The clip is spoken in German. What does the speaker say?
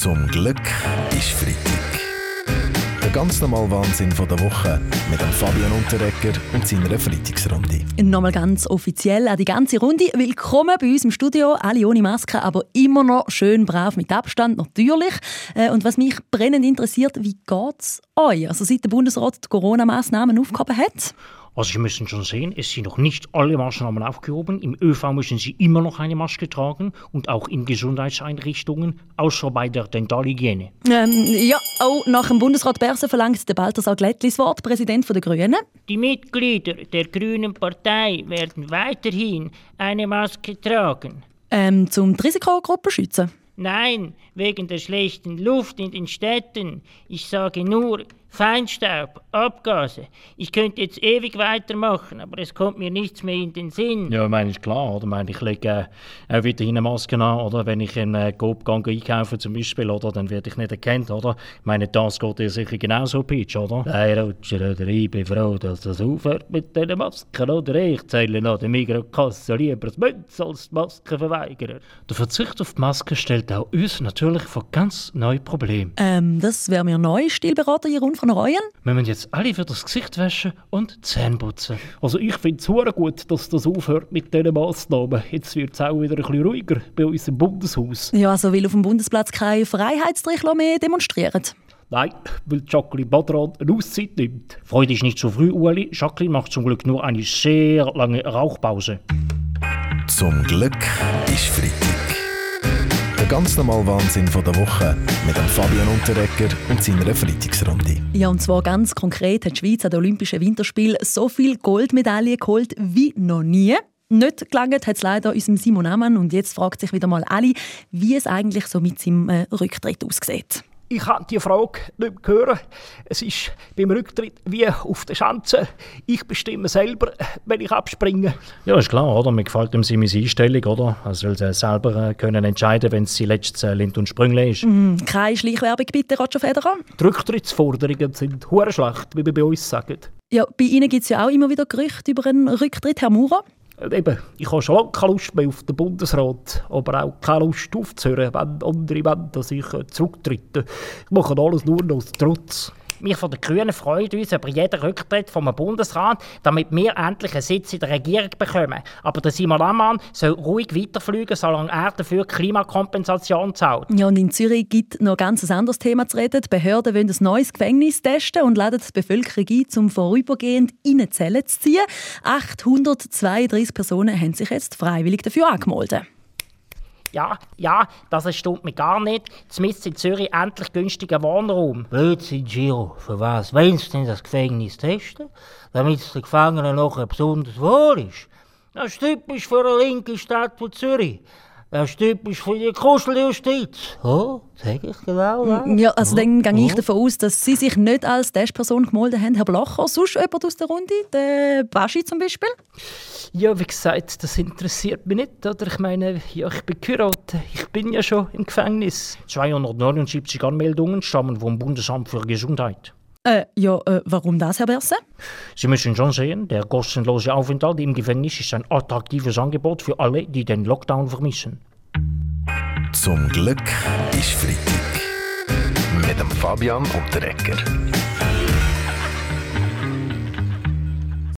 Zum Glück ist Freitag. Der ganz normale Wahnsinn von der Woche mit dem Fabian Unterrecker und seiner Freitagsrunde. Nochmal ganz offiziell an die ganze Runde. Willkommen bei uns im Studio. Alle ohne Maske, aber immer noch schön brav mit Abstand, natürlich. Äh, und was mich brennend interessiert, wie geht es euch? Also seit der Bundesrat die Corona-Massnahmen aufgehoben hat? Also Sie müssen schon sehen, es sind noch nicht alle Maßnahmen aufgehoben. Im ÖV müssen Sie immer noch eine Maske tragen und auch in Gesundheitseinrichtungen, außer bei der Dentalhygiene. Ähm, ja, auch nach dem Bundesrat Berse verlangt der Balthasar Glättli das Wort, Präsident der Grünen. Die Mitglieder der Grünen Partei werden weiterhin eine Maske tragen. Ähm, zum die Risikogruppe schützen. Nein, wegen der schlechten Luft in den Städten. Ich sage nur Feinstaub, Abgase. Ich könnte jetzt ewig weitermachen, aber es kommt mir nichts mehr in den Sinn. Ja, ich meine, ist klar, oder? Ich meine, ich lege äh, auch weiterhin eine Maske an, oder? Wenn ich in äh, Coop gehe, einkaufen zum Beispiel, oder? Dann werde ich nicht erkannt, oder? Ich meine, das geht dir sicher genauso, Peach, oder? Nein, Rutscher, oder ich bin froh, dass das aufhört mit diesen Masken, oder? Ich zähle noch der Mikrokasse lieber das Münz als die Maskenverweigerer. Der Verzicht auf die Maske stellt auch uns natürlich vor ganz neue Probleme. Ähm, das wäre mir neu, Stilberater Jeroen von Reuen. Wir müssen jetzt alle für das Gesicht waschen und Zähne putzen. Also ich finde es sehr gut, dass das aufhört mit diesen Massnahmen. Jetzt wird es auch wieder ein bisschen ruhiger bei uns im Bundeshaus. Ja, also weil auf dem Bundesplatz keine Freiheitstrichler mehr demonstrieren. Nein, weil Jacqueline Badran eine Auszeit nimmt. Freude ist nicht zu früh, Ueli. Jacqueline macht zum Glück nur eine sehr lange Rauchpause. Zum Glück ist Freitag. Ganz normale Wahnsinn von der Woche mit dem Fabian Unterrecker und seiner Freitagsrunde. Ja, und zwar ganz konkret hat die Schweiz an den Olympischen Winterspielen so viele Goldmedaillen geholt wie noch nie. Nicht gelangt hat es leider unserem Simon Amann und jetzt fragt sich wieder mal alle, wie es eigentlich so mit seinem äh, Rücktritt aussieht. Ich kann die Frage nicht mehr hören. Es ist beim Rücktritt wie auf der Schanze. Ich bestimme selber, wenn ich abspringe. Ja, ist klar, oder? Mir gefällt ihm seine Einstellung, oder? Er soll selber äh, können entscheiden, wenn es sein letztes äh, Lind und Sprüngle ist. Mm, keine Schleichwerbung bitte, Roger Federer. Die Rücktrittsforderungen sind hure schlecht, wie wir bei uns sagen. Ja, bei Ihnen gibt es ja auch immer wieder Gerüchte über einen Rücktritt, Herr Maurer. Und Eben, ich habe schon lange keine Lust mehr auf den Bundesrat, aber auch keine Lust aufzuhören, wenn andere wollen, dass ich äh, zurücktrete. Ich mache alles nur noch aus Trotz. Wir von den Grünen freuen uns über jeden Rücktritt vom Bundesrat, damit wir endlich einen Sitz in der Regierung bekommen. Aber der Simon Ammann soll ruhig weiterfliegen, solange er dafür Klimakompensation zahlt. Ja, und in Zürich gibt noch ein ganz anderes Thema zu reden. Die Behörden wollen ein neues Gefängnis testen und laden die Bevölkerung ein, um vorübergehend in eine Zelle zu ziehen. 832 Personen haben sich jetzt freiwillig dafür angemeldet. Ja, ja, das stimmt mir gar nicht. Zumindest in Zürich endlich günstiger Wohnraum. Blödsinn, Giro. Für was willst du denn das Gefängnis testen? Damit es den Gefangenen nachher besonders wohl ist. Das ist typisch für eine linke Stadt wie Zürich. Das ist typisch für die Kuscheljustiz. Oh, sag ich genau was? Ja, also dann gehe ich davon aus, dass Sie sich nicht als Testperson gemeldet haben, Herr Blacher. Sonst jemand aus der Runde? Der Baschi zum Beispiel? Ja, wie gesagt, das interessiert mich nicht, oder? Ich meine, ja, ich bin geheiratet. Ich bin ja schon im Gefängnis. 279 Anmeldungen stammen vom Bundesamt für Gesundheit. Äh, ja, äh, warum das, Herr Berse? Sie müssen schon sehen, der kostenlose Aufenthalt im Gefängnis ist ein attraktives Angebot für alle, die den Lockdown vermissen. Zum Glück ist Freitag. Mit dem Fabian Unterrecker.